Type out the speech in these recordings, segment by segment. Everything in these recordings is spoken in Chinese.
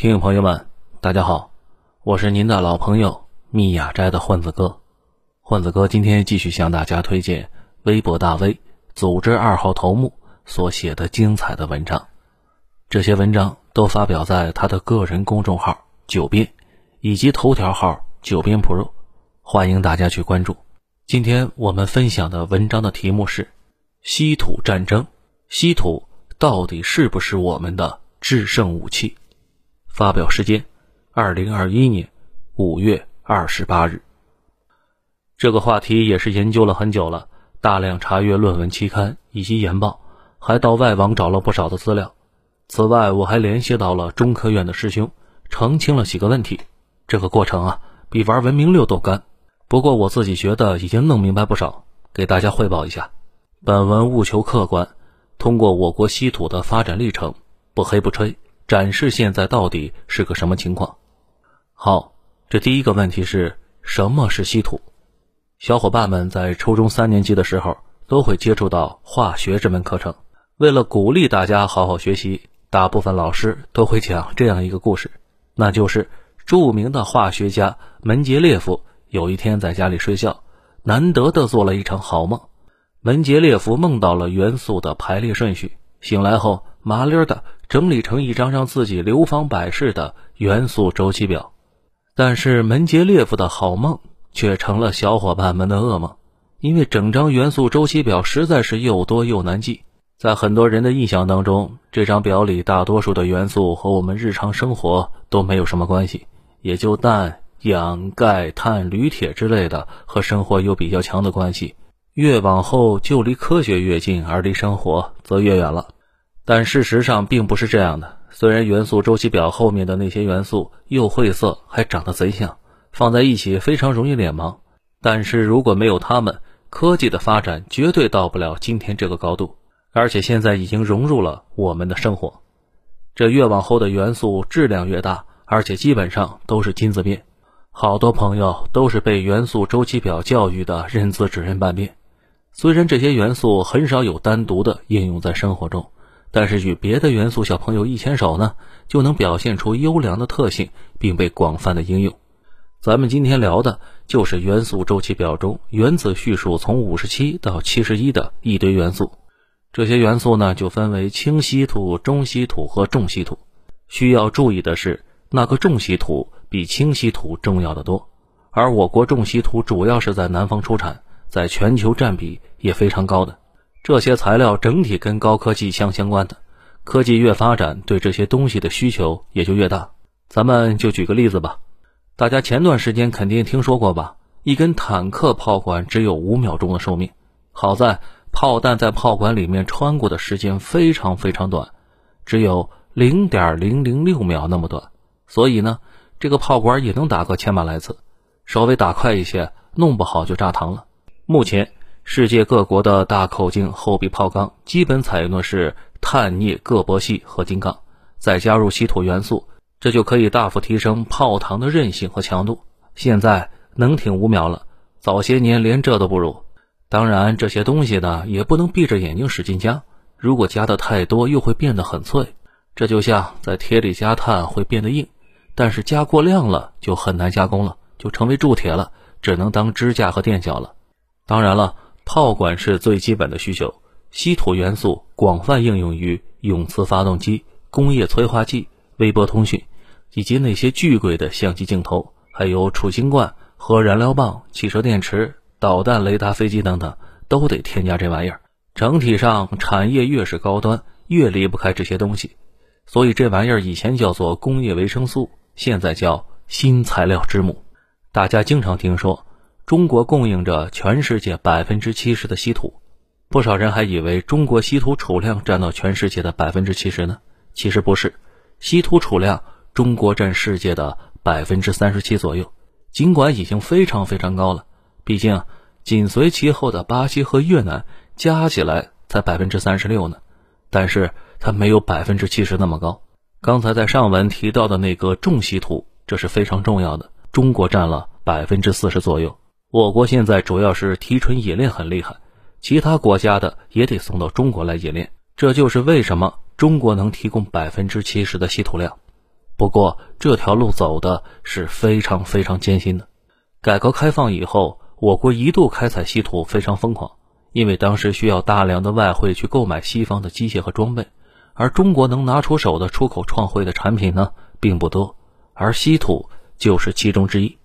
听众朋友们，大家好，我是您的老朋友密雅斋的混子哥。混子哥今天继续向大家推荐微博大 V 组织二号头目所写的精彩的文章。这些文章都发表在他的个人公众号“九编”以及头条号“九编 Pro”，欢迎大家去关注。今天我们分享的文章的题目是“稀土战争”，稀土到底是不是我们的制胜武器？发表时间：二零二一年五月二十八日。这个话题也是研究了很久了，大量查阅论文期刊以及研报，还到外网找了不少的资料。此外，我还联系到了中科院的师兄，澄清了几个问题。这个过程啊，比玩文明六都干。不过我自己觉得已经弄明白不少，给大家汇报一下。本文务求客观，通过我国稀土的发展历程，不黑不吹。展示现在到底是个什么情况？好，这第一个问题是什么是稀土？小伙伴们在初中三年级的时候都会接触到化学这门课程。为了鼓励大家好好学习，大部分老师都会讲这样一个故事，那就是著名的化学家门捷列夫有一天在家里睡觉，难得的做了一场好梦。门捷列夫梦到了元素的排列顺序，醒来后麻溜的。整理成一张让自己流芳百世的元素周期表，但是门捷列夫的好梦却成了小伙伴们的噩梦，因为整张元素周期表实在是又多又难记。在很多人的印象当中，这张表里大多数的元素和我们日常生活都没有什么关系，也就氮、氧、钙、碳、铝、铁之类的和生活有比较强的关系。越往后就离科学越近，而离生活则越远了。但事实上并不是这样的。虽然元素周期表后面的那些元素又晦涩，还长得贼像，放在一起非常容易脸盲，但是如果没有它们，科技的发展绝对到不了今天这个高度。而且现在已经融入了我们的生活。这越往后的元素质量越大，而且基本上都是金字面。好多朋友都是被元素周期表教育的认字只认半边。虽然这些元素很少有单独的应用在生活中。但是与别的元素小朋友一牵手呢，就能表现出优良的特性，并被广泛的应用。咱们今天聊的就是元素周期表中原子序数从五十七到七十一的一堆元素。这些元素呢，就分为轻稀土、中稀土和重稀土。需要注意的是，那个重稀土比轻稀土重要的多。而我国重稀土主要是在南方出产，在全球占比也非常高的。这些材料整体跟高科技相相关的，科技越发展，对这些东西的需求也就越大。咱们就举个例子吧，大家前段时间肯定听说过吧？一根坦克炮管只有五秒钟的寿命，好在炮弹在炮管里面穿过的时间非常非常短，只有零点零零六秒那么短，所以呢，这个炮管也能打个千把来次，稍微打快一些，弄不好就炸膛了。目前。世界各国的大口径厚壁炮钢基本采用的是碳镍铬铂锡合金钢，再加入稀土元素，这就可以大幅提升炮膛的韧性和强度。现在能挺五秒了，早些年连这都不如。当然，这些东西呢也不能闭着眼睛使劲加，如果加的太多又会变得很脆。这就像在铁里加碳会变得硬，但是加过量了就很难加工了，就成为铸铁了，只能当支架和垫脚了。当然了。炮管是最基本的需求，稀土元素广泛应用于永磁发动机、工业催化剂、微波通讯，以及那些巨贵的相机镜头，还有储氢罐、核燃料棒、汽车电池、导弹雷达、飞机等等，都得添加这玩意儿。整体上，产业越是高端，越离不开这些东西。所以这玩意儿以前叫做工业维生素，现在叫新材料之母。大家经常听说。中国供应着全世界百分之七十的稀土，不少人还以为中国稀土储量占到全世界的百分之七十呢。其实不是，稀土储量中国占世界的百分之三十七左右。尽管已经非常非常高了，毕竟紧随其后的巴西和越南加起来才百分之三十六呢，但是它没有百分之七十那么高。刚才在上文提到的那个重稀土，这是非常重要的，中国占了百分之四十左右。我国现在主要是提纯冶炼很厉害，其他国家的也得送到中国来冶炼。这就是为什么中国能提供百分之七十的稀土量。不过这条路走的是非常非常艰辛的。改革开放以后，我国一度开采稀土非常疯狂，因为当时需要大量的外汇去购买西方的机械和装备，而中国能拿出手的出口创汇的产品呢并不多，而稀土就是其中之一。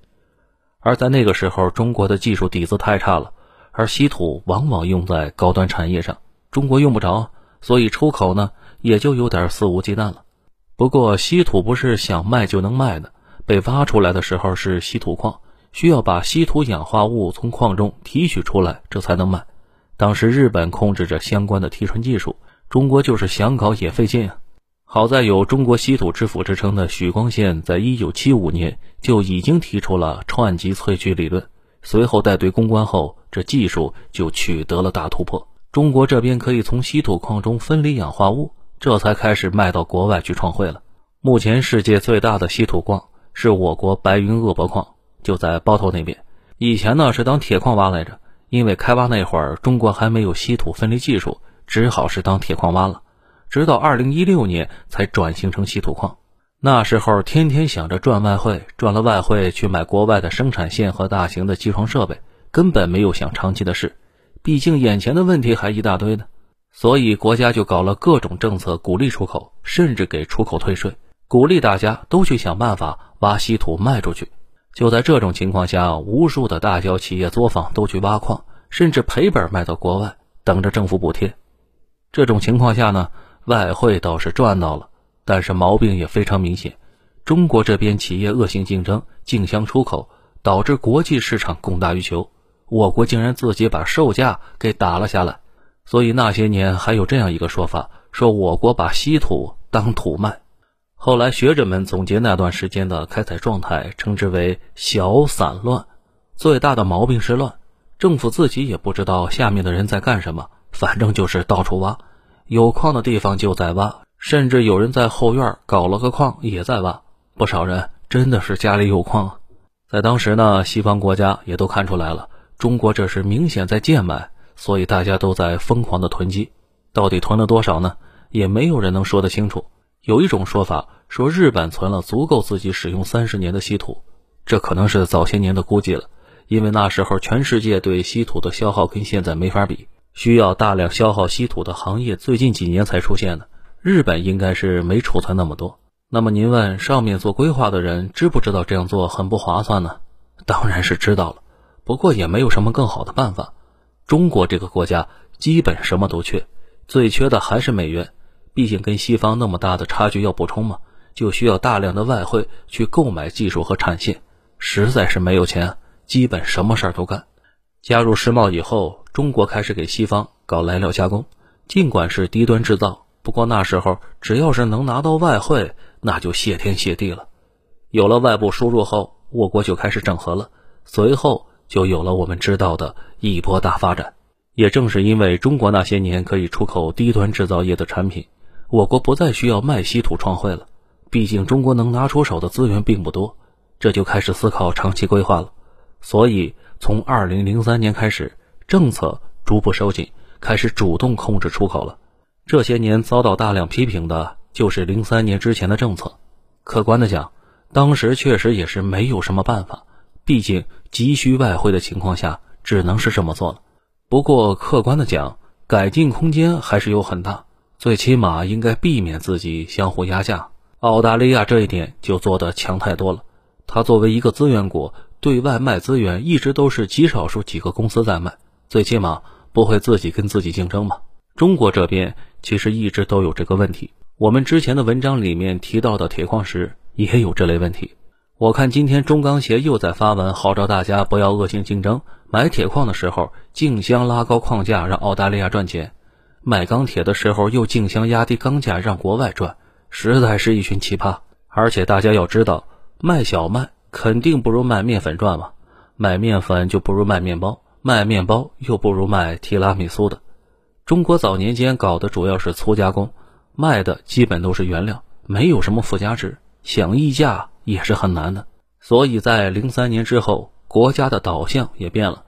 而在那个时候，中国的技术底子太差了，而稀土往往用在高端产业上，中国用不着，所以出口呢也就有点肆无忌惮了。不过，稀土不是想卖就能卖的，被挖出来的时候是稀土矿。需要把稀土氧化物从矿中提取出来，这才能卖。当时日本控制着相关的提纯技术，中国就是想搞也费劲啊。好在有“中国稀土之父”之称的许光宪，在一九七五年就已经提出了串级萃取理论。随后带队攻关后，这技术就取得了大突破。中国这边可以从稀土矿中分离氧化物，这才开始卖到国外去创汇了。目前世界最大的稀土矿是我国白云鄂博矿。就在包头那边，以前呢是当铁矿挖来着，因为开挖那会儿中国还没有稀土分离技术，只好是当铁矿挖了。直到二零一六年才转型成稀土矿。那时候天天想着赚外汇，赚了外汇去买国外的生产线和大型的机床设备，根本没有想长期的事。毕竟眼前的问题还一大堆呢，所以国家就搞了各种政策鼓励出口，甚至给出口退税，鼓励大家都去想办法挖稀土卖出去。就在这种情况下，无数的大小企业作坊都去挖矿，甚至赔本卖到国外，等着政府补贴。这种情况下呢，外汇倒是赚到了，但是毛病也非常明显。中国这边企业恶性竞争，竞相出口，导致国际市场供大于求，我国竟然自己把售价给打了下来。所以那些年还有这样一个说法，说我国把稀土当土卖。后来学者们总结那段时间的开采状态，称之为“小散乱”。最大的毛病是乱，政府自己也不知道下面的人在干什么，反正就是到处挖，有矿的地方就在挖，甚至有人在后院搞了个矿也在挖。不少人真的是家里有矿。在当时呢，西方国家也都看出来了，中国这是明显在贱卖，所以大家都在疯狂的囤积。到底囤了多少呢？也没有人能说得清楚。有一种说法说，日本存了足够自己使用三十年的稀土，这可能是早些年的估计了，因为那时候全世界对稀土的消耗跟现在没法比，需要大量消耗稀土的行业最近几年才出现的。日本应该是没储存那么多。那么您问上面做规划的人知不知道这样做很不划算呢？当然是知道了，不过也没有什么更好的办法。中国这个国家基本什么都缺，最缺的还是美元。毕竟跟西方那么大的差距要补充嘛，就需要大量的外汇去购买技术和产线，实在是没有钱，基本什么事儿都干。加入世贸以后，中国开始给西方搞来料加工，尽管是低端制造，不过那时候只要是能拿到外汇，那就谢天谢地了。有了外部输入后，我国就开始整合了，随后就有了我们知道的一波大发展。也正是因为中国那些年可以出口低端制造业的产品。我国不再需要卖稀土创汇了，毕竟中国能拿出手的资源并不多，这就开始思考长期规划了。所以从二零零三年开始，政策逐步收紧，开始主动控制出口了。这些年遭到大量批评的就是零三年之前的政策。客观的讲，当时确实也是没有什么办法，毕竟急需外汇的情况下，只能是这么做了。不过客观的讲，改进空间还是有很大。最起码应该避免自己相互压价。澳大利亚这一点就做得强太多了。它作为一个资源国，对外卖资源一直都是极少数几个公司在卖，最起码不会自己跟自己竞争嘛。中国这边其实一直都有这个问题。我们之前的文章里面提到的铁矿石也有这类问题。我看今天中钢协又在发文号召大家不要恶性竞争，买铁矿的时候竞相拉高矿价，让澳大利亚赚钱。卖钢铁的时候又竞相压低钢价让国外赚，实在是一群奇葩。而且大家要知道，卖小麦肯定不如卖面粉赚嘛，卖面粉就不如卖面包，卖面包又不如卖提拉米苏的。中国早年间搞的主要是粗加工，卖的基本都是原料，没有什么附加值，想溢价也是很难的。所以在零三年之后，国家的导向也变了，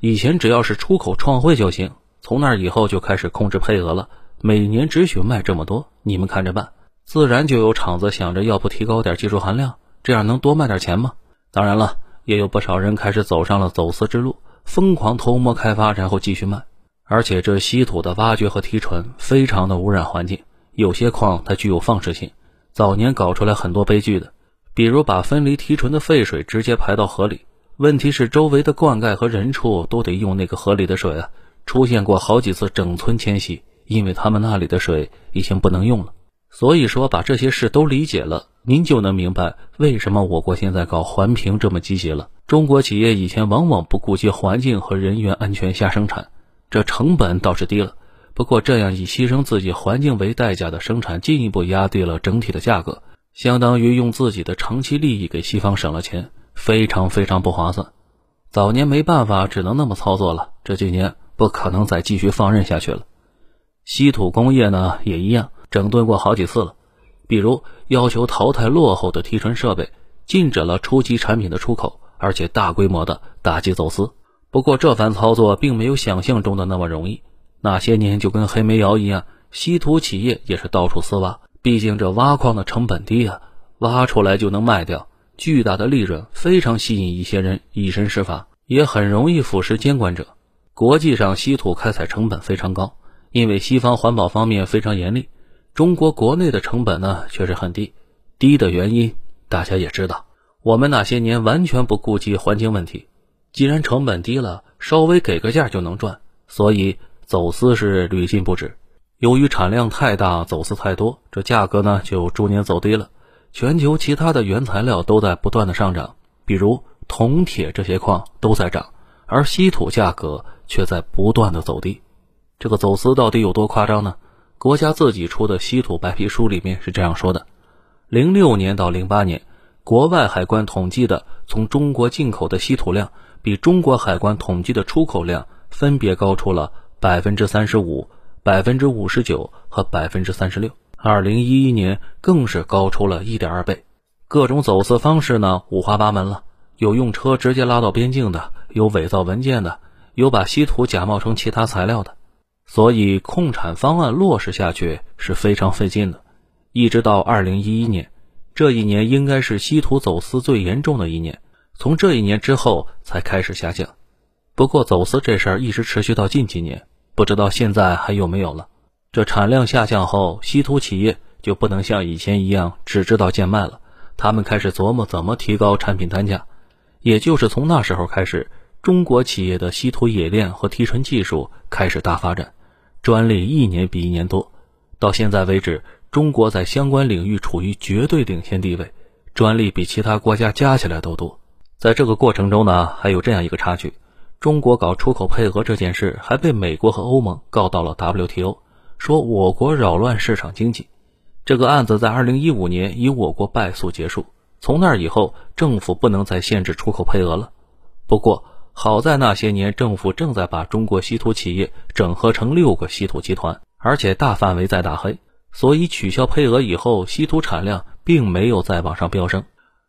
以前只要是出口创汇就行。从那以后就开始控制配额了，每年只许卖这么多，你们看着办。自然就有厂子想着要不提高点技术含量，这样能多卖点钱吗？当然了，也有不少人开始走上了走私之路，疯狂偷摸开发，然后继续卖。而且这稀土的挖掘和提纯非常的污染环境，有些矿它具有放射性，早年搞出来很多悲剧的，比如把分离提纯的废水直接排到河里，问题是周围的灌溉和人畜都得用那个河里的水啊，出现过好几次整村迁徙，因为他们那里的水已经不能用了。所以说，把这些事都理解了，您就能明白为什么我国现在搞环评这么积极了。中国企业以前往往不顾及环境和人员安全下生产。这成本倒是低了，不过这样以牺牲自己环境为代价的生产，进一步压低了整体的价格，相当于用自己的长期利益给西方省了钱，非常非常不划算。早年没办法，只能那么操作了，这几年不可能再继续放任下去了。稀土工业呢也一样，整顿过好几次了，比如要求淘汰落后的提纯设备，禁止了初级产品的出口，而且大规模的打击走私。不过这番操作并没有想象中的那么容易。那些年就跟黑煤窑一样，稀土企业也是到处私挖。毕竟这挖矿的成本低啊，挖出来就能卖掉，巨大的利润非常吸引一些人以身试法，也很容易腐蚀监管者。国际上稀土开采成本非常高，因为西方环保方面非常严厉，中国国内的成本呢确实很低。低的原因大家也知道，我们那些年完全不顾及环境问题。既然成本低了，稍微给个价就能赚，所以走私是屡禁不止。由于产量太大，走私太多，这价格呢就逐年走低了。全球其他的原材料都在不断的上涨，比如铜、铁这些矿都在涨，而稀土价格却在不断的走低。这个走私到底有多夸张呢？国家自己出的稀土白皮书里面是这样说的：零六年到零八年，国外海关统计的从中国进口的稀土量。比中国海关统计的出口量分别高出了百分之三十五、百分之五十九和百分之三十六。二零一一年更是高出了一点二倍。各种走私方式呢五花八门了，有用车直接拉到边境的，有伪造文件的，有把稀土假冒成其他材料的。所以控产方案落实下去是非常费劲的。一直到二零一一年，这一年应该是稀土走私最严重的一年。从这一年之后才开始下降，不过走私这事儿一直持续到近几年，不知道现在还有没有了。这产量下降后，稀土企业就不能像以前一样只知道贱卖了，他们开始琢磨怎么提高产品单价。也就是从那时候开始，中国企业的稀土冶炼和提纯技术开始大发展，专利一年比一年多。到现在为止，中国在相关领域处于绝对领先地位，专利比其他国家加起来都多。在这个过程中呢，还有这样一个插曲：中国搞出口配额这件事，还被美国和欧盟告到了 WTO，说我国扰乱市场经济。这个案子在2015年以我国败诉结束。从那以后，政府不能再限制出口配额了。不过好在那些年，政府正在把中国稀土企业整合成六个稀土集团，而且大范围在打黑，所以取消配额以后，稀土产量并没有再往上飙升。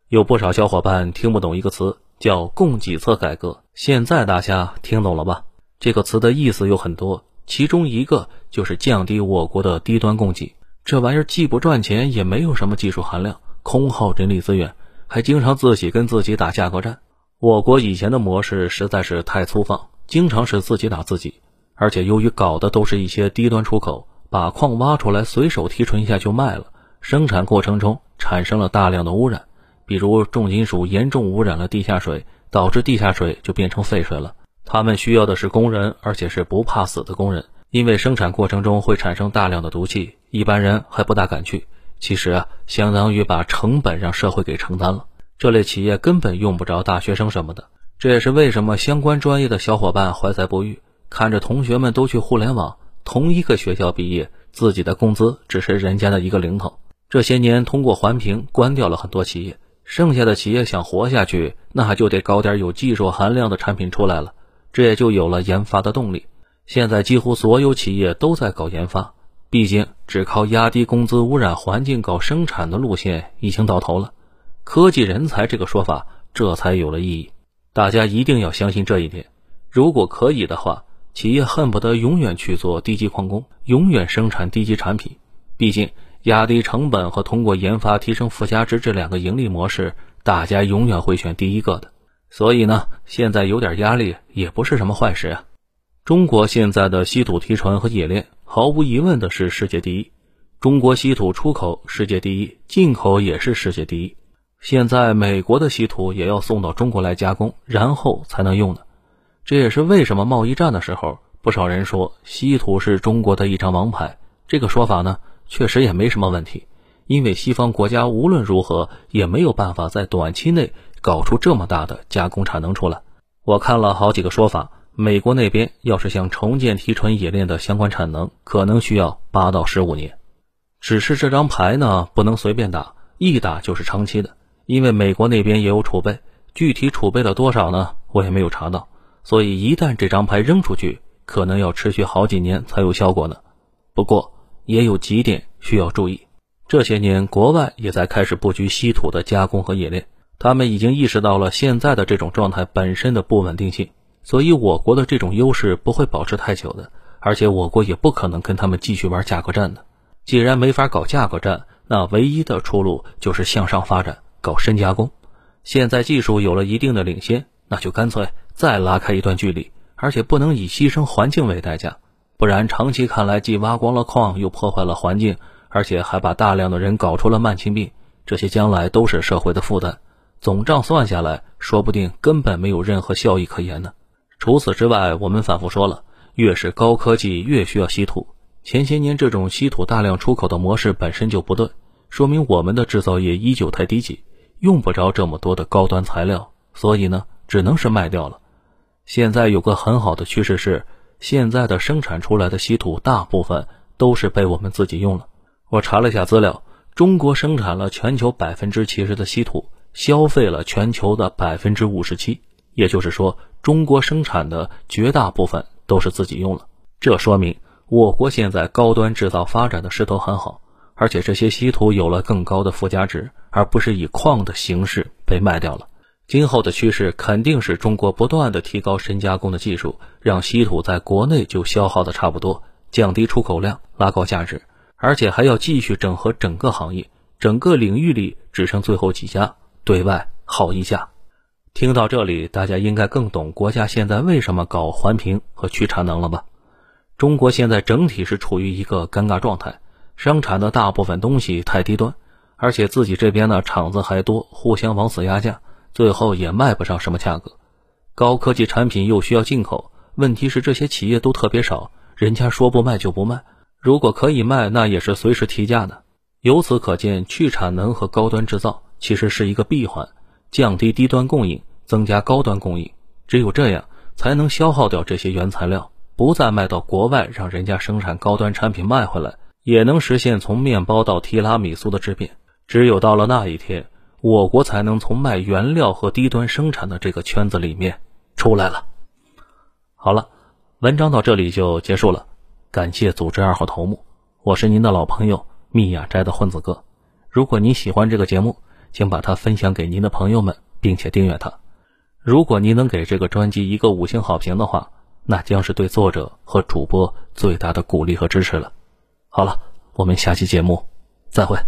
有不少小伙伴听不懂一个词，叫供给侧改革。现在大家听懂了吧？这个词的意思有很多，其中一个就是降低我国的低端供给。这玩意儿既不赚钱，也没有什么技术含量，空耗人力资源，还经常自己跟自己打价格战。我国以前的模式实在是太粗放，经常是自己打自己，而且由于搞的都是一些低端出口，把矿挖出来随手提纯一下就卖了，生产过程中产生了大量的污染。比如重金属严重污染了地下水，导致地下水就变成废水了。他们需要的是工人，而且是不怕死的工人，因为生产过程中会产生大量的毒气，一般人还不大敢去。其实啊，相当于把成本让社会给承担了。这类企业根本用不着大学生什么的。这也是为什么相关专业的小伙伴怀才不遇，看着同学们都去互联网，同一个学校毕业，自己的工资只是人家的一个零头。这些年通过环评关掉了很多企业。剩下的企业想活下去，那就得搞点有技术含量的产品出来了，这也就有了研发的动力。现在几乎所有企业都在搞研发，毕竟只靠压低工资、污染环境搞生产的路线已经到头了。科技人才这个说法这才有了意义。大家一定要相信这一点。如果可以的话，企业恨不得永远去做低级矿工，永远生产低级产品。毕竟压低成本和通过研发提升附加值这两个盈利模式，大家永远会选第一个的。所以呢，现在有点压力也不是什么坏事啊。中国现在的稀土提纯和冶炼，毫无疑问的是世界第一。中国稀土出口世界第一，进口也是世界第一。现在美国的稀土也要送到中国来加工，然后才能用呢。这也是为什么贸易战的时候，不少人说稀土是中国的一张王牌。这个说法呢，确实也没什么问题，因为西方国家无论如何也没有办法在短期内搞出这么大的加工产能出来。我看了好几个说法，美国那边要是想重建提纯冶炼的相关产能，可能需要八到十五年。只是这张牌呢，不能随便打，一打就是长期的，因为美国那边也有储备，具体储备了多少呢？我也没有查到。所以，一旦这张牌扔出去，可能要持续好几年才有效果呢。不过，也有几点需要注意。这些年，国外也在开始布局稀土的加工和冶炼，他们已经意识到了现在的这种状态本身的不稳定性。所以，我国的这种优势不会保持太久的，而且我国也不可能跟他们继续玩价格战的。既然没法搞价格战，那唯一的出路就是向上发展，搞深加工。现在技术有了一定的领先，那就干脆。再拉开一段距离，而且不能以牺牲环境为代价，不然长期看来既挖光了矿，又破坏了环境，而且还把大量的人搞出了慢性病，这些将来都是社会的负担。总账算下来，说不定根本没有任何效益可言呢。除此之外，我们反复说了，越是高科技，越需要稀土。前些年这种稀土大量出口的模式本身就不对，说明我们的制造业依旧太低级，用不着这么多的高端材料，所以呢，只能是卖掉了。现在有个很好的趋势是，现在的生产出来的稀土大部分都是被我们自己用了。我查了一下资料，中国生产了全球百分之七十的稀土，消费了全球的百分之五十七，也就是说，中国生产的绝大部分都是自己用了。这说明我国现在高端制造发展的势头很好，而且这些稀土有了更高的附加值，而不是以矿的形式被卖掉了。今后的趋势肯定是中国不断的提高深加工的技术，让稀土在国内就消耗的差不多，降低出口量，拉高价值，而且还要继续整合整个行业，整个领域里只剩最后几家，对外耗一家。听到这里，大家应该更懂国家现在为什么搞环评和去产能了吧？中国现在整体是处于一个尴尬状态，生产的大部分东西太低端，而且自己这边呢厂子还多，互相往死压价。最后也卖不上什么价格，高科技产品又需要进口，问题是这些企业都特别少，人家说不卖就不卖，如果可以卖，那也是随时提价的。由此可见，去产能和高端制造其实是一个闭环，降低低端供应，增加高端供应，只有这样才能消耗掉这些原材料，不再卖到国外，让人家生产高端产品卖回来，也能实现从面包到提拉米苏的质变。只有到了那一天。我国才能从卖原料和低端生产的这个圈子里面出来了。好了，文章到这里就结束了。感谢组织二号头目，我是您的老朋友密雅斋的混子哥。如果您喜欢这个节目，请把它分享给您的朋友们，并且订阅它。如果您能给这个专辑一个五星好评的话，那将是对作者和主播最大的鼓励和支持了。好了，我们下期节目再会。